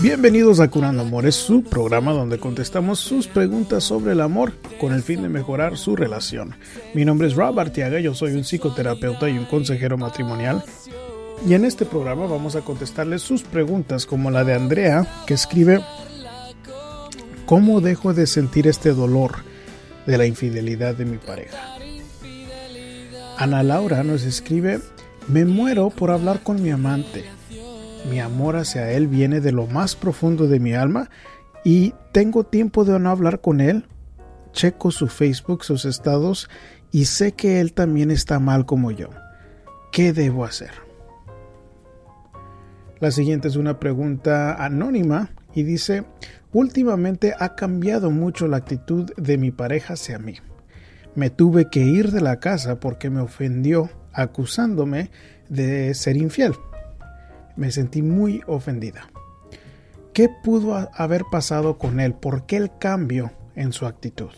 Bienvenidos a Curando Amores, su programa donde contestamos sus preguntas sobre el amor con el fin de mejorar su relación. Mi nombre es Rob Artiaga, yo soy un psicoterapeuta y un consejero matrimonial. Y en este programa vamos a contestarles sus preguntas como la de Andrea, que escribe ¿Cómo dejo de sentir este dolor de la infidelidad de mi pareja? Ana Laura nos escribe Me muero por hablar con mi amante mi amor hacia Él viene de lo más profundo de mi alma y tengo tiempo de no hablar con Él. Checo su Facebook, sus estados y sé que Él también está mal como yo. ¿Qué debo hacer? La siguiente es una pregunta anónima y dice, últimamente ha cambiado mucho la actitud de mi pareja hacia mí. Me tuve que ir de la casa porque me ofendió acusándome de ser infiel me sentí muy ofendida. ¿Qué pudo haber pasado con él? ¿Por qué el cambio en su actitud?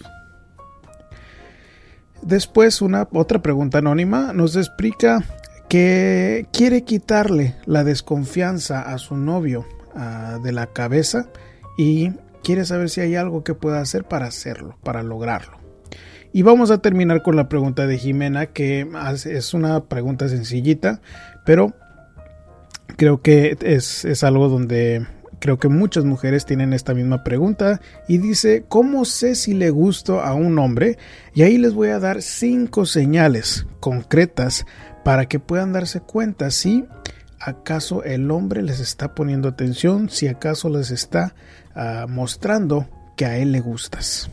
Después, una otra pregunta anónima nos explica que quiere quitarle la desconfianza a su novio de la cabeza y quiere saber si hay algo que pueda hacer para hacerlo, para lograrlo. Y vamos a terminar con la pregunta de Jimena, que es una pregunta sencillita, pero creo que es, algo donde creo que muchas mujeres tienen esta misma pregunta y dice, ¿cómo sé si le gusto a un hombre? Y ahí les voy a dar cinco señales concretas para que puedan darse cuenta si acaso el hombre les está poniendo atención, si acaso les está ah, mostrando que a él le gustas.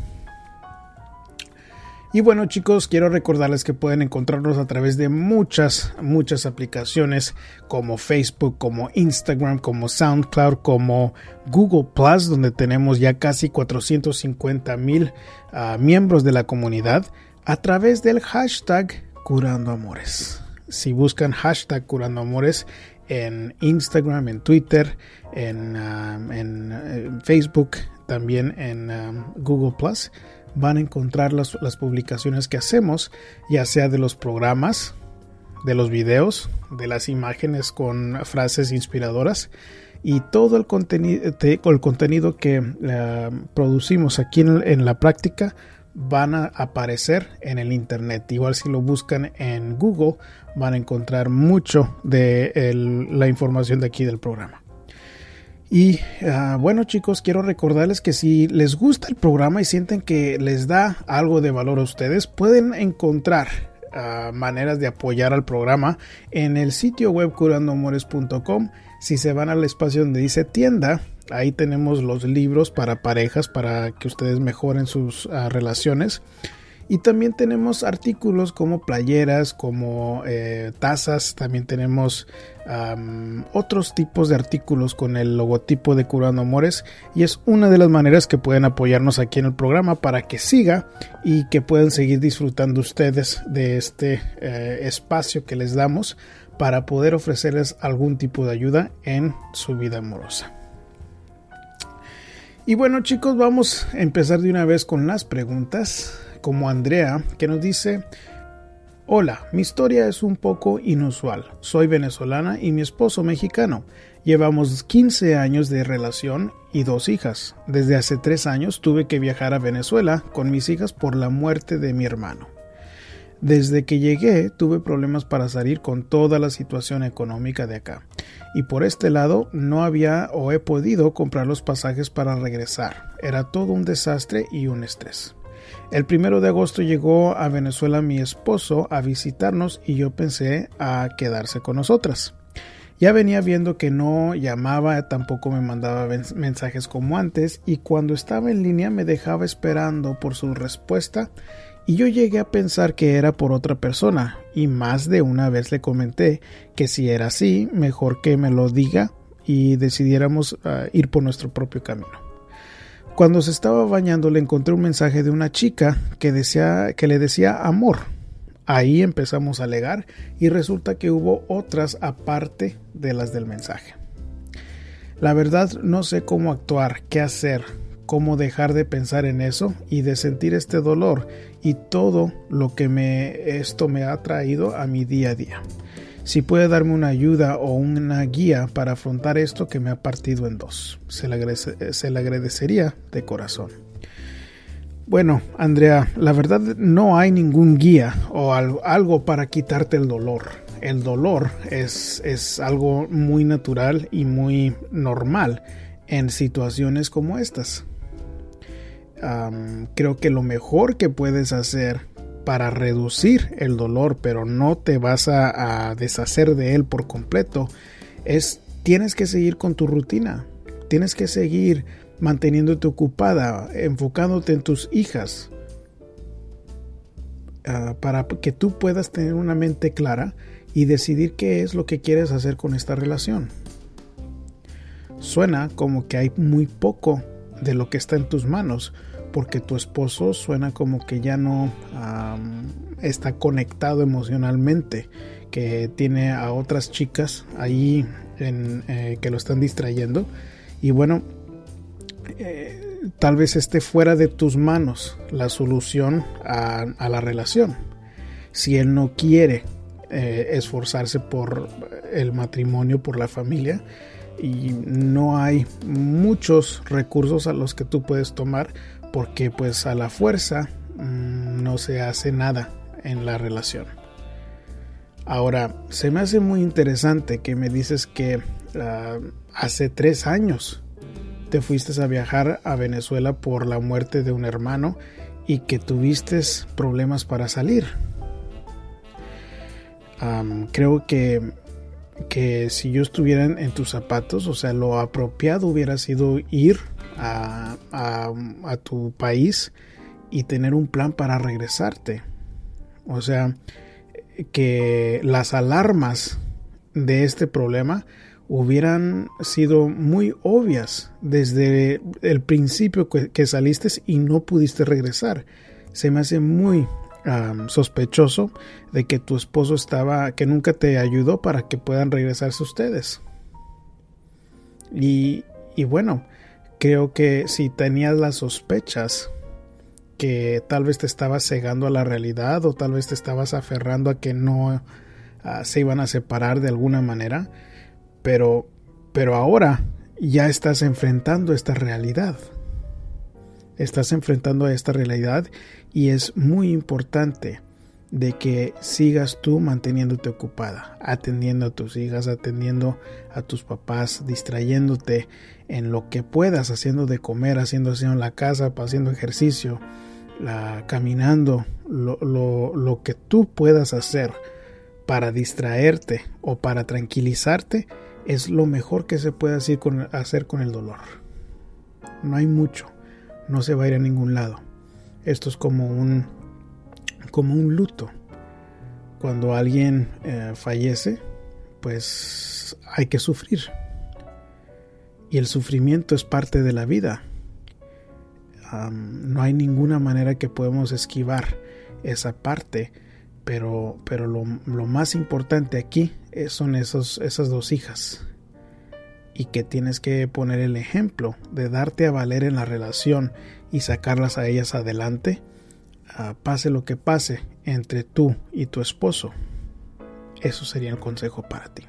Y bueno chicos, quiero recordarles que pueden encontrarnos a través de muchas, muchas aplicaciones como Facebook, como Instagram, como SoundCloud, como Google Plus, donde tenemos ya casi 450 mil ah, miembros de la comunidad, a través del hashtag Curando Amores. Si buscan hashtag Curando Amores en Instagram, en Twitter, en, ah, eh, Facebook, también en ah, Google Plus van a encontrar las, publicaciones que hacemos, ya sea de los programas, de los videos, de las imágenes con frases inspiradoras y todo el contenido, el contenido que eh, producimos aquí en, la práctica van a aparecer en el internet. Igual si lo buscan en Google van a encontrar mucho de la información de aquí del programa. Y ah, bueno chicos, quiero recordarles que si les gusta el programa y sienten que les da algo de valor a ustedes, pueden encontrar ah, maneras de apoyar al programa en el sitio web curandoamores.com. Si se van al espacio donde dice tienda, ahí tenemos los libros para parejas para que ustedes mejoren sus ah, relaciones. Y también tenemos artículos como playeras, como eh, tazas, también tenemos otros tipos de artículos con el logotipo de Curando Amores y es una de las maneras que pueden apoyarnos aquí en el programa para que siga y que puedan seguir disfrutando ustedes de este eh, espacio que les damos para poder ofrecerles algún tipo de ayuda en su vida amorosa. Y bueno chicos, vamos a empezar de una vez con las preguntas como Andrea, que nos dice, Hola, mi historia es un poco inusual. Soy venezolana y mi esposo mexicano. Llevamos 15 años de relación y dos hijas. Desde hace tres años tuve que viajar a Venezuela con mis hijas por la muerte de mi hermano. Desde que llegué tuve problemas para salir con toda la situación económica de acá. Y por este lado no había o he podido comprar los pasajes para regresar. Era todo un desastre y un estrés. El primero de agosto llegó a Venezuela mi esposo a visitarnos y yo pensé a quedarse con nosotras. Ya venía viendo que no llamaba, tampoco me mandaba mensajes como antes y cuando estaba en línea me dejaba esperando por su respuesta y yo llegué a pensar que era por otra persona y más de una vez le comenté que si era así, mejor que me lo diga y decidiéramos ah, ir por nuestro propio camino. Cuando se estaba bañando le encontré un mensaje de una chica que, decía, que le decía amor. Ahí empezamos a alegar y resulta que hubo otras aparte de las del mensaje. La verdad no sé cómo actuar, qué hacer, cómo dejar de pensar en eso y de sentir este dolor y todo lo que me esto me ha traído a mi día a día. Si puede darme una ayuda o una guía para afrontar esto que me ha partido en dos, se le, le agradecería de corazón. Bueno, Andrea, la verdad no hay ningún guía o algo para quitarte el dolor. El dolor es, es algo muy natural y muy normal en situaciones como estas creo que lo mejor que puedes hacer para reducir el dolor, pero no te vas a, deshacer de él por completo, es tienes que seguir con tu rutina. Tienes que seguir manteniéndote ocupada, enfocándote en tus hijas, ah, para que tú puedas tener una mente clara y decidir qué es lo que quieres hacer con esta relación. Suena como que hay muy poco de lo que está en tus manos, porque tu esposo suena como que ya no está conectado emocionalmente, que tiene a otras chicas ahí eh, que lo están distrayendo. Y bueno, eh, tal vez esté fuera de tus manos la solución a, la relación. Si él no quiere eh, esforzarse por el matrimonio, por la familia, y no hay muchos recursos a los que tú puedes tomar porque pues a la fuerza mm, no se hace nada en la relación. Ahora, se me hace muy interesante que me dices que ah, hace tres años te fuiste a viajar a Venezuela por la muerte de un hermano y que tuviste problemas para salir. creo que que si yo estuviera en tus zapatos, o sea, lo apropiado hubiera sido ir a, a, tu país y tener un plan para regresarte. O sea, que las alarmas de este problema hubieran sido muy obvias desde el principio que, saliste y no pudiste regresar. Se me hace muy sospechoso de que tu esposo estaba, que nunca te ayudó para que puedan regresarse ustedes. Y, y bueno, creo que si tenías las sospechas que tal vez te estabas cegando a la realidad o tal vez te estabas aferrando a que no ah, se iban a separar de alguna manera, pero pero ahora ya estás enfrentando esta realidad. Estás enfrentando esta realidad y es muy importante de que sigas tú manteniéndote ocupada, atendiendo a tus hijas, atendiendo a tus papás, distrayéndote en lo que puedas, haciendo de comer, haciendo aseo en la casa, haciendo ejercicio, la, caminando, lo, lo, lo que tú puedas hacer para distraerte o para tranquilizarte es lo mejor que se puede hacer con, hacer con el dolor. No hay mucho, no se va a ir a ningún lado. Esto es como un como un luto. Cuando alguien eh, fallece, pues hay que sufrir. Y el sufrimiento es parte de la vida. no hay ninguna manera que podemos esquivar esa parte, pero, pero lo, más importante aquí son esos, esas dos hijas. Y que tienes que poner el ejemplo de darte a valer en la relación y sacarlas a ellas adelante pase lo que pase entre tú y tu esposo. Eso sería el consejo para ti.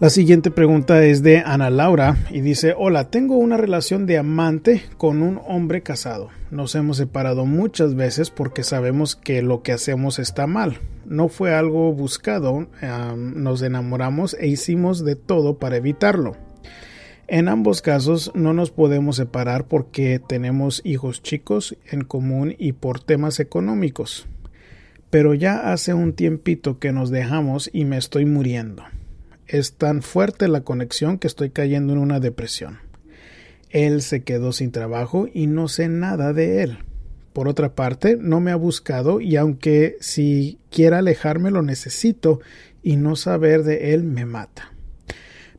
La siguiente pregunta es de Ana Laura y dice, hola, tengo una relación de amante con un hombre casado. Nos hemos separado muchas veces porque sabemos que lo que hacemos está mal. No fue algo buscado, nos enamoramos e hicimos de todo para evitarlo. En ambos casos no nos podemos separar porque tenemos hijos chicos en común y por temas económicos. Pero ya hace un tiempito que nos dejamos y me estoy muriendo. Es tan fuerte la conexión que estoy cayendo en una depresión. Él se quedó sin trabajo y no sé nada de él. Por otra parte, no me ha buscado y aunque si quiera alejarme lo necesito y no saber de él me mata.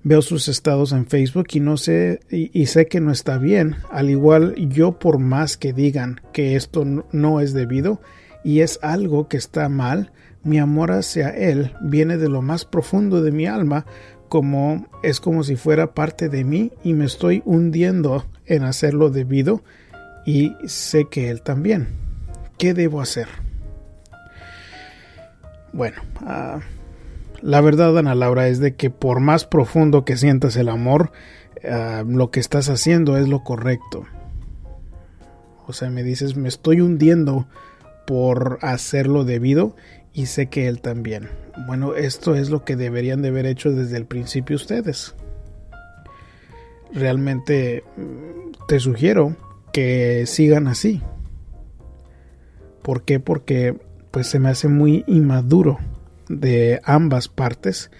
Veo sus estados en Facebook y no sé y, sé que no está bien. Al igual yo por más que digan que esto no es debido y es algo que está mal, mi amor hacia él viene de lo más profundo de mi alma, como es como si fuera parte de mí y me estoy hundiendo en hacerlo debido y sé que él también. ¿Qué debo hacer? Bueno, uh, la verdad, Ana Laura, es de que por más profundo que sientas el amor, ah, lo que estás haciendo es lo correcto. O sea, me dices, me estoy hundiendo por hacerlo debido y sé que él también. Bueno, esto es lo que deberían de haber hecho desde el principio ustedes. Realmente mm, te sugiero que sigan así. ¿Por qué? Porque pues se me hace muy inmaduro de ambas partes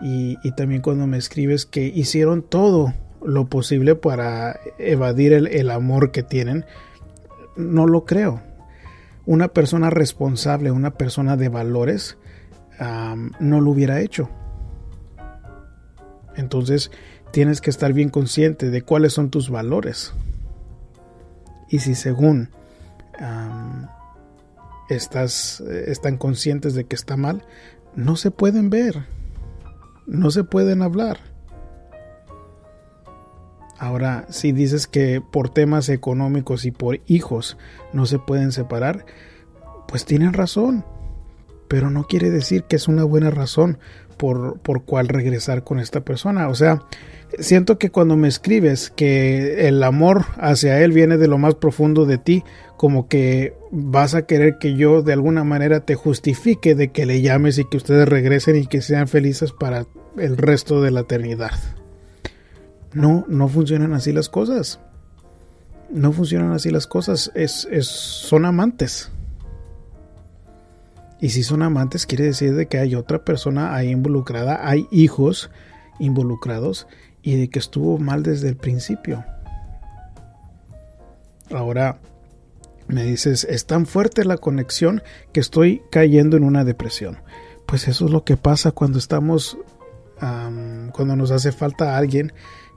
y, también cuando me escribes que hicieron todo lo posible para evadir el, amor que tienen, no lo creo. Una persona responsable, una persona de valores, no lo hubiera hecho. Entonces tienes que estar bien consciente de cuáles son tus valores. Y si según estás, eh, están conscientes de que está mal, no se pueden ver, no se pueden hablar. Ahora, si dices que por temas económicos y por hijos no se pueden separar, pues tienen razón, pero no quiere decir que es una buena razón por, por cuál regresar con esta persona. O sea, siento que cuando me escribes que el amor hacia él viene de lo más profundo de ti, como que vas a querer que yo de alguna manera te justifique de que le llames y que ustedes regresen y que sean felices para el resto de la eternidad. No, no funcionan así las cosas. No funcionan así las cosas. Es, es, son amantes. Y si son amantes, quiere decir de que hay otra persona ahí involucrada, hay hijos involucrados y de que estuvo mal desde el principio. Ahora me dices, es tan fuerte la conexión que estoy cayendo en una depresión. Pues eso es lo que pasa cuando estamos, cuando nos hace falta alguien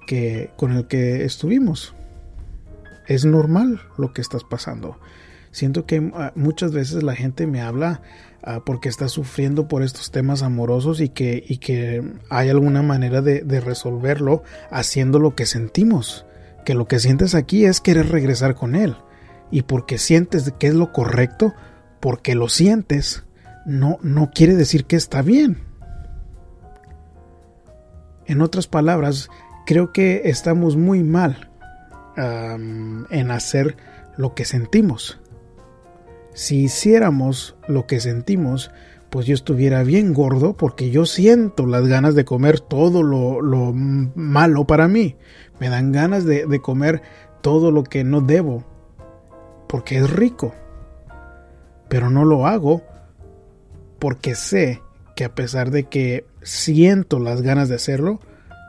que, con el que estuvimos. Es normal lo que estás pasando. Siento que ah, muchas veces la gente me habla Ah, porque está sufriendo por estos temas amorosos y que, y que hay alguna manera de, de, resolverlo haciendo lo que sentimos. Que lo que sientes aquí es querer regresar con él. Y porque sientes que es lo correcto, porque lo sientes, no, no quiere decir que está bien. En otras palabras, creo que estamos muy mal en hacer lo que sentimos si hiciéramos lo que sentimos, pues yo estuviera bien gordo porque yo siento las ganas de comer todo lo, malo para mí. Me dan ganas de, de comer todo lo que no debo porque es rico. Pero no lo hago porque sé que a pesar de que siento las ganas de hacerlo,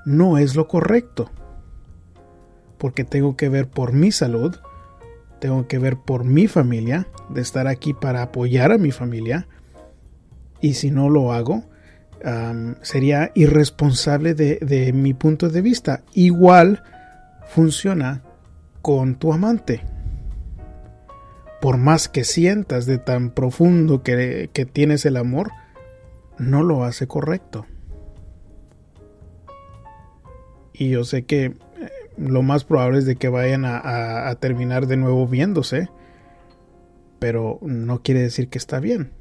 no es lo correcto. Porque tengo que ver por mi salud, tengo que ver por mi familia, de estar aquí para apoyar a mi familia. Y si no lo hago, sería irresponsable de, mi punto de vista. Igual funciona con tu amante. Por más que sientas de tan profundo que, que tienes el amor, no lo hace correcto. Y yo sé que lo más probable es de que vayan a, terminar de nuevo viéndose, pero no quiere decir que está bien.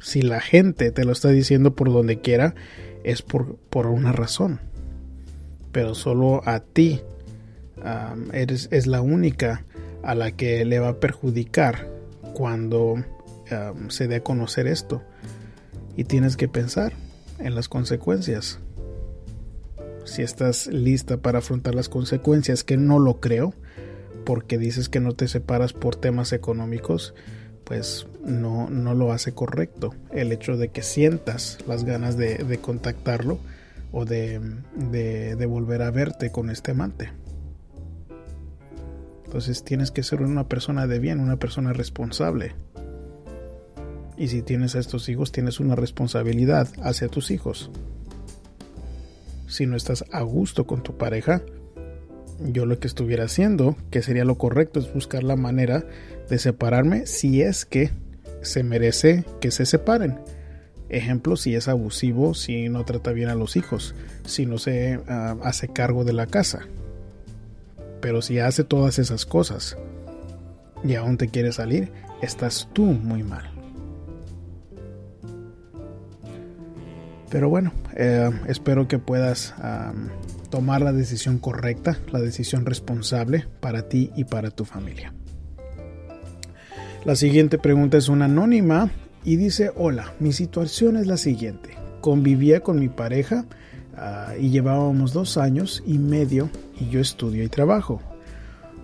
Si la gente te lo está diciendo por donde quiera, es por, por una razón. Pero solo a ti eres, es la única a la que le va a perjudicar cuando se dé a conocer esto. Y tienes que pensar en las consecuencias si estás lista para afrontar las consecuencias, que no lo creo, porque dices que no te separas por temas económicos, pues no, no lo hace correcto. El hecho de que sientas las ganas de, contactarlo o de, de, volver a verte con este amante. Entonces tienes que ser una persona de bien, una persona responsable. Y si tienes a estos hijos, tienes una responsabilidad hacia tus hijos. si no estás a gusto con tu pareja, yo lo que estuviera haciendo, que sería lo correcto, es buscar la manera de separarme si es que se merece que se separen. Ejemplo, si es abusivo, si no trata bien a los hijos, si no se ah, hace cargo de la casa. Pero si hace todas esas cosas y aún te quiere salir, estás tú muy mal. Pero bueno, eh, espero que puedas tomar la decisión correcta, la decisión responsable para ti y para tu familia. La siguiente pregunta es una anónima y dice, hola, mi situación es la siguiente. Convivía con mi pareja ah, y llevábamos dos años y medio y yo estudio y trabajo.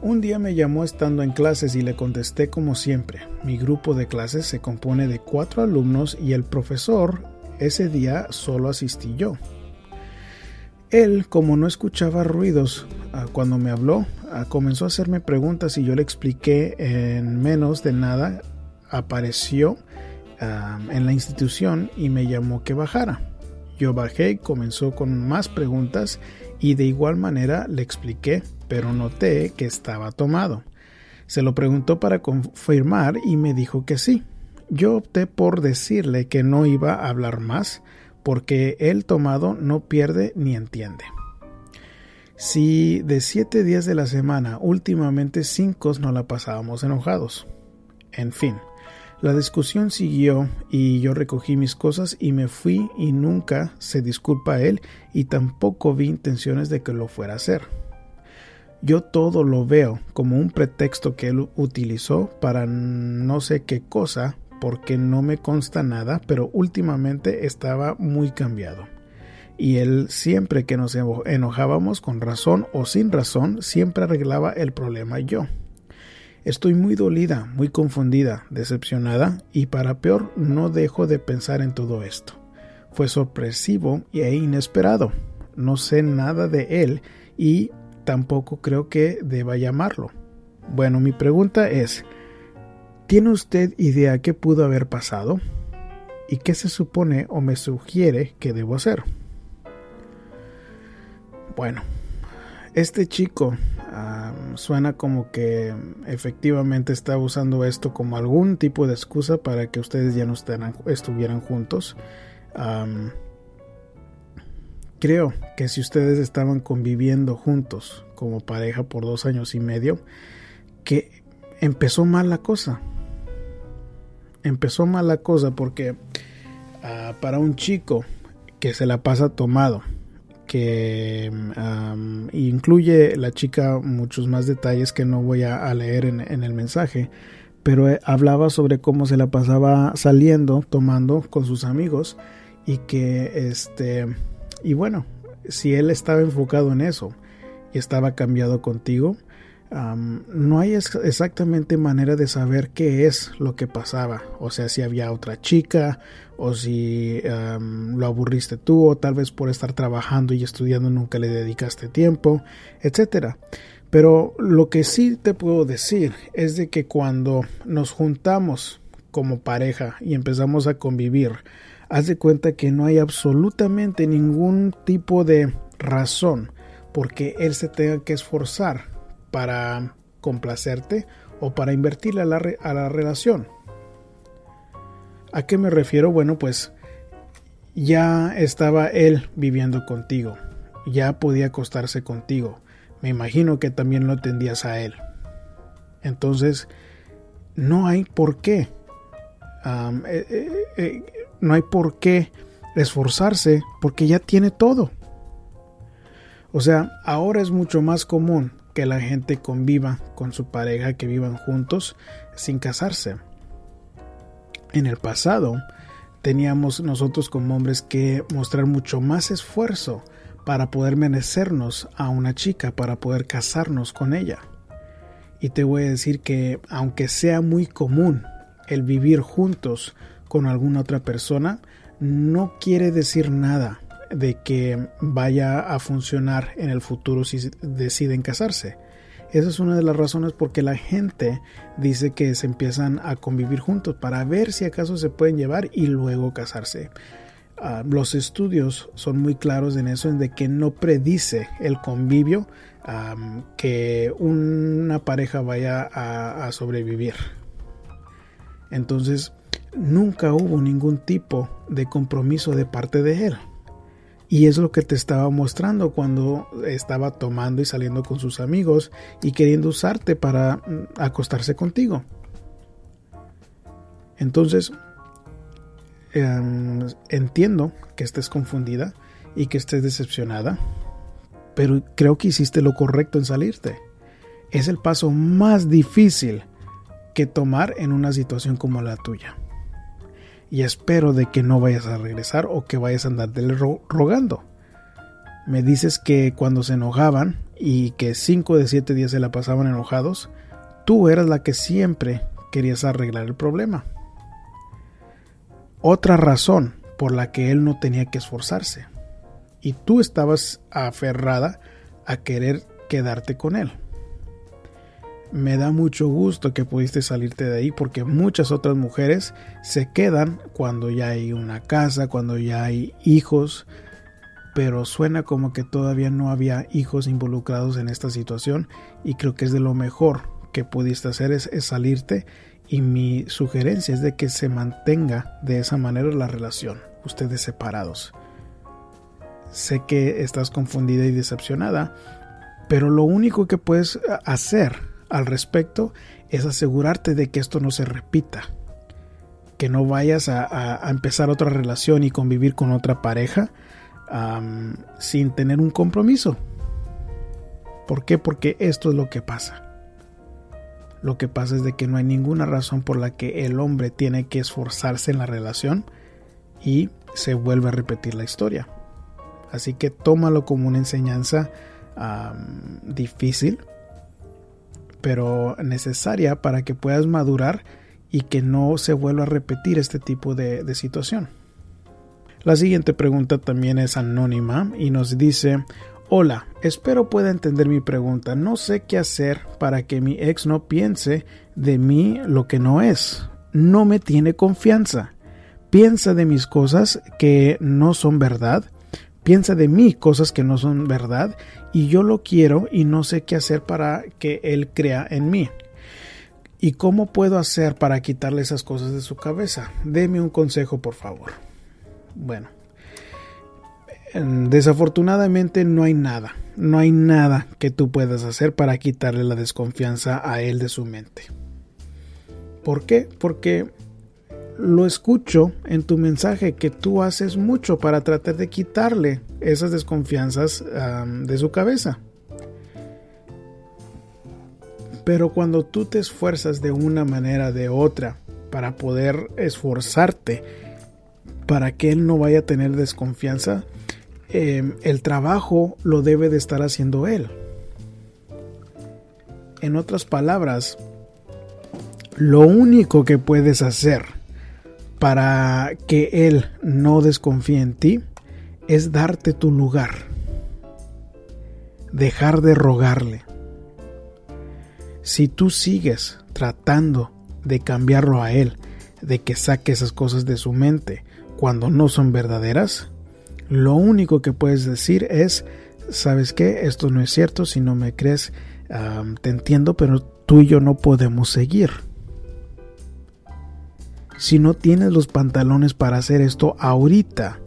Un día me llamó estando en clases y le contesté como siempre. Mi grupo de clases se compone de cuatro alumnos y el profesor ese día solo asistí yo. Él, como no escuchaba ruidos ah, cuando me habló, ah, comenzó a hacerme preguntas y yo le expliqué en menos de nada. Apareció en la institución y me llamó que bajara. Yo bajé y comenzó con más preguntas y de igual manera le expliqué, pero noté que estaba tomado. Se lo preguntó para confirmar y me dijo que sí. Yo opté por decirle que no iba a hablar más, porque el tomado no pierde ni entiende. Si de siete días de la semana, últimamente cinco no la pasábamos enojados. En fin, la discusión siguió y yo recogí mis cosas y me fui y nunca se disculpa a él y tampoco vi intenciones de que lo fuera a hacer. Yo todo lo veo como un pretexto que él utilizó para no sé qué cosa porque no me consta nada, pero últimamente estaba muy cambiado. Y él siempre que nos enojábamos con razón o sin razón, siempre arreglaba el problema yo. Estoy muy dolida, muy confundida, decepcionada y para peor no dejo de pensar en todo esto. Fue sorpresivo e inesperado. No sé nada de él y tampoco creo que deba llamarlo. Bueno, mi pregunta es, ¿Tiene usted idea qué pudo haber pasado? ¿Y qué se supone o me sugiere que debo hacer? Bueno, este chico suena como que efectivamente está usando esto como algún tipo de excusa para que ustedes ya no estuvieran juntos. creo que si ustedes estaban conviviendo juntos como pareja por dos años y medio, que empezó mal la cosa empezó mal la cosa porque ah, para un chico que se la pasa tomado, que incluye la chica muchos más detalles que no voy a, leer en, el mensaje, pero eh, hablaba sobre cómo se la pasaba saliendo, tomando con sus amigos y que este, y bueno, si él estaba enfocado en eso y estaba cambiado contigo, no hay exactamente manera de saber qué es lo que pasaba. O sea, si había otra chica o si lo aburriste tú o tal vez por estar trabajando y estudiando nunca le dedicaste tiempo, etcétera. Pero lo que sí te puedo decir es de que cuando nos juntamos como pareja y empezamos a convivir, haz de cuenta que no hay absolutamente ningún tipo de razón porque él se tenga que esforzar para complacerte o para invertirle a la, a la relación. ¿A qué me refiero? Bueno, pues ya estaba él viviendo contigo, ya podía acostarse contigo. Me imagino que también lo tendías a él. Entonces, no hay por qué. Eh, eh, eh, no hay por qué esforzarse porque ya tiene todo. O sea, ahora es mucho más común que la gente conviva con su pareja, que vivan juntos sin casarse. En el pasado teníamos nosotros como hombres que mostrar mucho más esfuerzo para poder merecernos a una chica, para poder casarnos con ella. Y te voy a decir que aunque sea muy común el vivir juntos con alguna otra persona, no quiere decir nada de que vaya a funcionar en el futuro si deciden casarse. Esa es una de las razones por que la gente dice que se empiezan a convivir juntos para ver si acaso se pueden llevar y luego casarse. ah, los estudios son muy claros en eso, en de que no predice el convivio que una pareja vaya a sobrevivir. Entonces, nunca hubo ningún tipo de compromiso de parte de él. Y es lo que te estaba mostrando cuando estaba tomando y saliendo con sus amigos y queriendo usarte para mm, acostarse contigo. Entonces, em, entiendo que estés confundida y que estés decepcionada, pero creo que hiciste lo correcto en salirte. Es el paso más difícil que tomar en una situación como la tuya y espero de que no vayas a regresar o que vayas a andar rogando. Me dices que cuando se enojaban y que 5 de 7 días se la pasaban enojados, tú eras la que siempre querías arreglar el problema. Otra razón por la que él no tenía que esforzarse. Y tú estabas aferrada a querer quedarte con él me da mucho gusto que pudiste salirte de ahí porque muchas otras mujeres se quedan cuando ya hay una casa, cuando ya hay hijos, pero suena como que todavía no había hijos involucrados en esta situación y creo que es de lo mejor que pudiste hacer es, salirte y mi sugerencia es de que se mantenga de esa manera la relación, ustedes separados. Sé que estás confundida y decepcionada, pero lo único que puedes hacer al respecto es asegurarte de que esto no se repita. Que no vayas a, empezar otra relación y convivir con otra pareja sin tener un compromiso. ¿Por qué? Porque esto es lo que pasa. Lo que pasa es de que no hay ninguna razón por la que el hombre tiene que esforzarse en la relación y se vuelve a repetir la historia. Así que tómalo como una enseñanza difícil, pero necesaria para que puedas madurar y que no se vuelva a repetir este tipo de, situación. La siguiente pregunta también es anónima y nos dice, Hola, espero pueda entender mi pregunta. No sé qué hacer para que mi ex no piense de mí lo que no es. No me tiene confianza. Piensa de mis cosas que no son verdad piensa de mí cosas que no son verdad y yo lo quiero y no sé qué hacer para que él crea en mí. ¿Y cómo puedo hacer para quitarle esas cosas de su cabeza? Deme un consejo, por favor. Bueno, desafortunadamente no hay nada, no hay nada que tú puedas hacer para quitarle la desconfianza a él de su mente. ¿Por qué? Porque lo escucho en tu mensaje que tú haces mucho para tratar de quitarle esas desconfianzas de su cabeza. Pero cuando tú te esfuerzas de una manera de otra para poder esforzarte para que él no vaya a tener desconfianza, em, el trabajo lo debe de estar haciendo él. En otras palabras, lo único que puedes hacer para que Él no desconfíe en ti es darte tu lugar, dejar de rogarle. Si tú sigues tratando de cambiarlo a Él, de que saque esas cosas de su mente cuando no son verdaderas, lo único que puedes decir es, ¿sabes qué? Esto no es cierto, si no me crees, te entiendo, pero tú y yo no podemos seguir si no tienes los pantalones para hacer esto ahorita,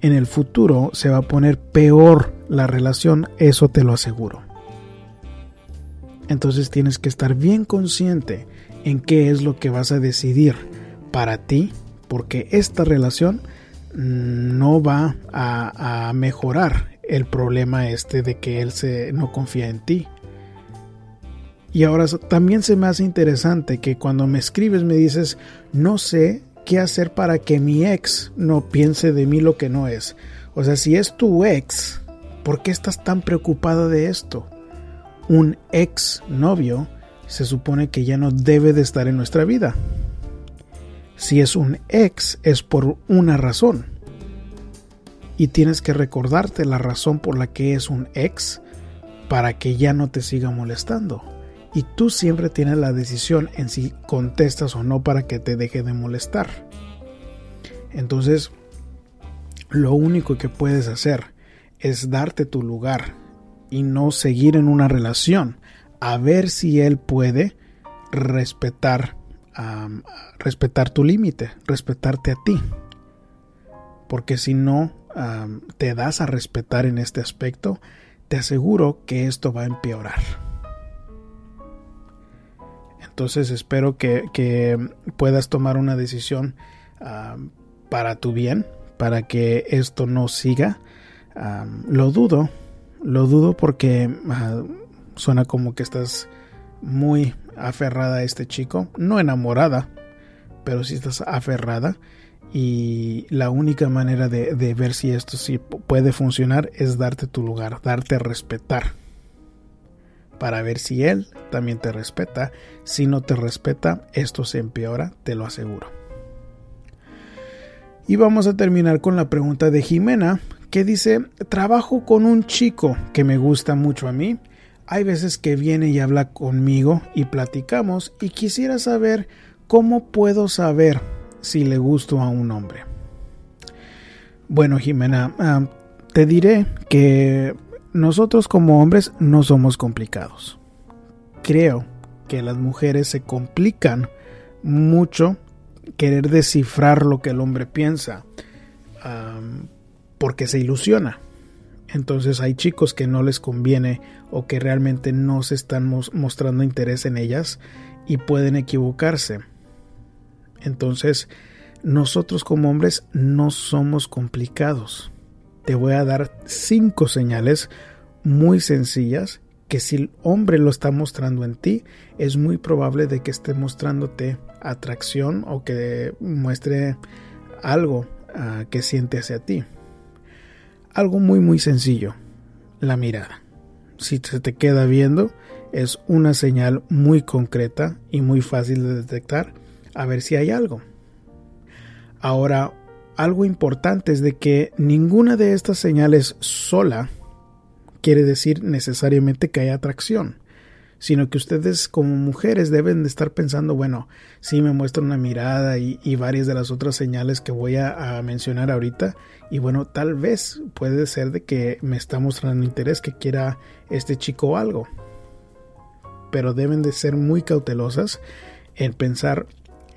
en el futuro se va a poner peor la relación, eso te lo aseguro. Entonces tienes que estar bien consciente en qué es lo que vas a decidir para ti, porque esta relación no va a, mejorar el problema este de que él se, no confía en ti. Y ahora también se me hace interesante que cuando me escribes me dices, no sé qué hacer para que mi ex no piense de mí lo que no es. O sea, si es tu ex, ¿por qué estás tan preocupada de esto? Un ex novio se supone que ya no debe de estar en nuestra vida. Si es un ex es por una razón. Y tienes que recordarte la razón por la que es un ex para que ya no te siga molestando y tú siempre tienes la decisión en si contestas o no para que te deje de molestar. Entonces, lo único que puedes hacer es darte tu lugar y no seguir en una relación a ver si él puede respetar respetar tu límite, respetarte a ti. Porque si no te das a respetar en este aspecto, te aseguro que esto va a empeorar. Entonces espero que, puedas tomar una decisión para tu bien, para que esto no siga. lo dudo, lo dudo porque ah, suena como que estás muy aferrada a este chico, no enamorada, pero si estás aferrada y la única manera de, ver si esto sí puede funcionar es darte tu lugar, darte respetar para ver si él también te respeta. Si no te respeta, esto se empeora, te lo aseguro. Y vamos a terminar con la pregunta de Jimena, que dice, trabajo con un chico que me gusta mucho a mí hay veces que viene y habla conmigo y platicamos y quisiera saber cómo puedo saber si le gusto a un hombre. Bueno, Jimena, ah, te diré que nosotros como hombres no somos complicados. Creo que las mujeres se complican mucho querer descifrar lo que el hombre piensa porque se ilusiona. Entonces hay chicos que no les conviene o que realmente no se están mostrando interés en ellas y pueden equivocarse. Entonces nosotros como hombres no somos complicados. Te voy a dar cinco señales muy sencillas que si el hombre lo está mostrando en ti, es muy probable de que esté mostrándote atracción o que muestre algo ah, que siente hacia ti. Algo muy muy sencillo, la mirada. Si se te queda viendo, es una señal muy concreta y muy fácil de detectar a ver si hay algo. Ahora, algo importante es de que ninguna de estas señales sola quiere decir necesariamente que haya atracción sino que ustedes como mujeres deben de estar pensando, bueno, sí me muestra una mirada y, varias de las otras señales que voy a, mencionar ahorita, y bueno, tal vez puede ser de que me está mostrando interés, que quiera este chico algo, pero deben de ser muy cautelosas en pensar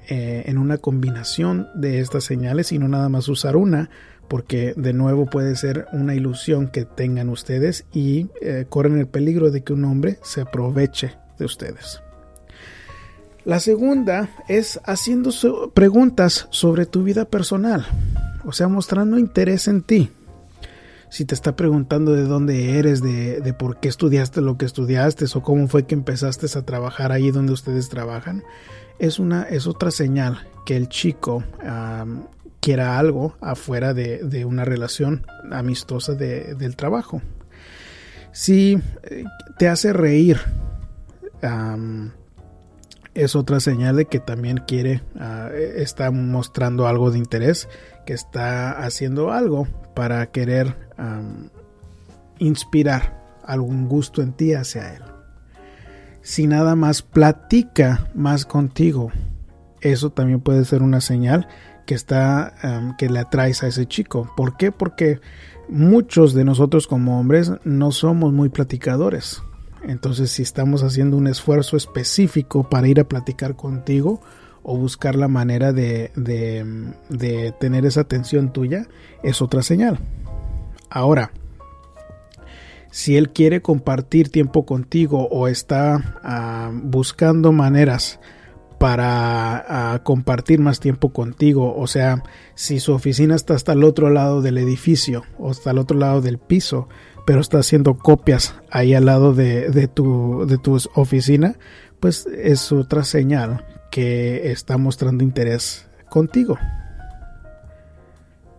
eh, en una combinación de estas señales y no nada más usar una porque de nuevo puede ser una ilusión que tengan ustedes y eh, corren el peligro de que un hombre se aproveche de ustedes. La segunda es haciendo preguntas sobre tu vida personal, o sea, mostrando interés en ti. Si te está preguntando de dónde eres, de, por qué estudiaste lo que estudiaste o cómo fue que empezaste a trabajar ahí donde ustedes trabajan, es, una, es otra señal que el chico quiera algo afuera de, una relación amistosa del trabajo. Si eh, te hace reír, es otra señal de que también quiere, ah, está mostrando algo de interés, que está haciendo algo para querer inspirar algún gusto en ti hacia él. Si nada más platica más contigo, eso también puede ser una señal que está em, que le atraes a ese chico. ¿Por qué? Porque muchos de nosotros como hombres no somos muy platicadores. Entonces, si estamos haciendo un esfuerzo específico para ir a platicar contigo o buscar la manera de, de, tener esa atención tuya, es otra señal. Ahora, si él quiere compartir tiempo contigo o está ah, buscando maneras para compartir más tiempo contigo. O sea, si su oficina está hasta el otro lado del edificio o hasta el otro lado del piso, pero está haciendo copias ahí al lado de, de, tu, de tu oficina, pues es otra señal que está mostrando interés contigo.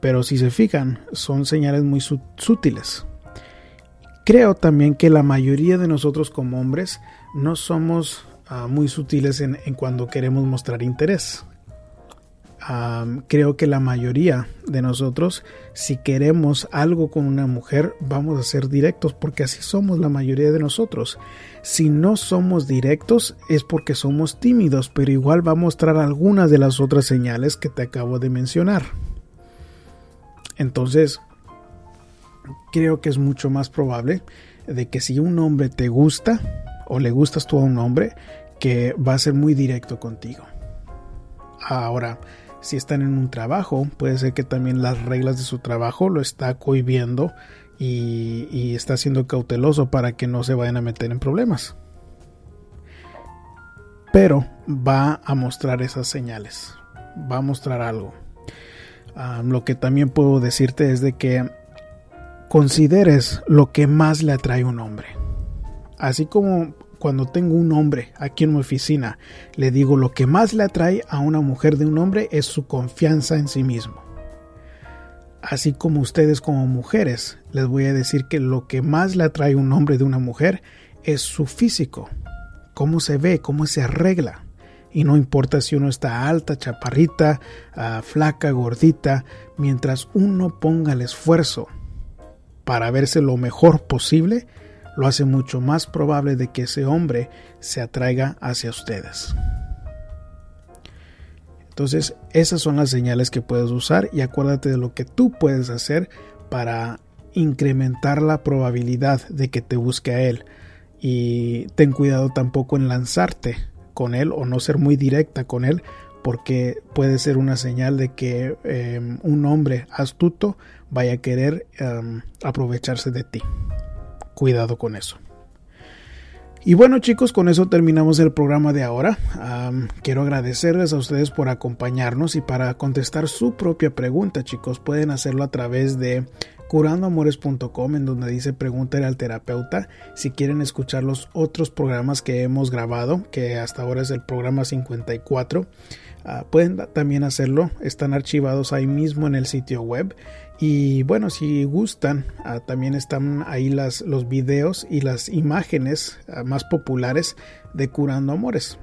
Pero si se fijan, son señales muy sutiles. Creo también que la mayoría de nosotros como hombres no somos Ah, muy sutiles en, cuando queremos mostrar interés. creo que la mayoría de nosotros, si queremos algo con una mujer, vamos a ser directos porque así somos la mayoría de nosotros. Si no somos directos es porque somos tímidos, pero igual va a mostrar algunas de las otras señales que te acabo de mencionar. Entonces, creo que es mucho más probable de que si un hombre te gusta o le gustas tú a un hombre, que va a ser muy directo contigo. Ahora, si están en un trabajo, puede ser que también las reglas de su trabajo lo está cohibiendo y, está siendo cauteloso para que no se vayan a meter en problemas. Pero va a mostrar esas señales, va a mostrar algo. Ah, lo que también puedo decirte es de que consideres lo que más le atrae a un hombre. Así como cuando tengo un hombre aquí en mi oficina, le digo lo que más le atrae a una mujer de un hombre es su confianza en sí mismo. Así como ustedes como mujeres, les voy a decir que lo que más le atrae a un hombre de una mujer es su físico, cómo se ve, cómo se arregla. Y no importa si uno está alta, chaparrita, ah, flaca, gordita, mientras uno ponga el esfuerzo para verse lo mejor posible, lo hace mucho más probable de que ese hombre se atraiga hacia ustedes. Entonces, esas son las señales que puedes usar y acuérdate de lo que tú puedes hacer para incrementar la probabilidad de que te busque a él. Y ten cuidado tampoco en lanzarte con él o no ser muy directa con él porque puede ser una señal de que em, un hombre astuto vaya a querer em, aprovecharse de ti. Cuidado con eso. Y bueno chicos, con eso terminamos el programa de ahora. quiero agradecerles a ustedes por acompañarnos y para contestar su propia pregunta chicos pueden hacerlo a través de curandoamores.com en donde dice pregúntale al terapeuta si quieren escuchar los otros programas que hemos grabado que hasta ahora es el programa 54 ah, pueden también hacerlo están archivados ahí mismo en el sitio web y bueno si gustan ah, también están ahí las, los videos y las imágenes ah, más populares de curando amores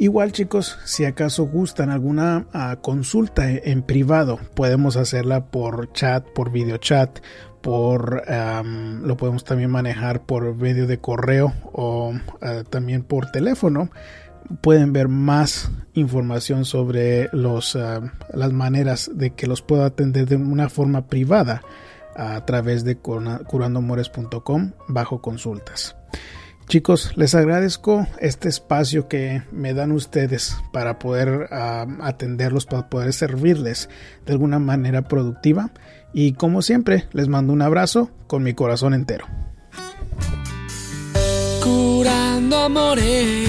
Igual chicos, si acaso gustan alguna consulta en privado, podemos hacerla por chat, por video chat, por lo podemos también manejar por medio de correo o también por teléfono. Pueden ver más información sobre los, ah, las maneras de que los puedo atender de una forma privada a través de curandomores.com bajo consultas. Chicos, les agradezco este espacio que me dan ustedes para poder atenderlos, para poder servirles de alguna manera productiva. Y como siempre, les mando un abrazo con mi corazón entero. Curando amores,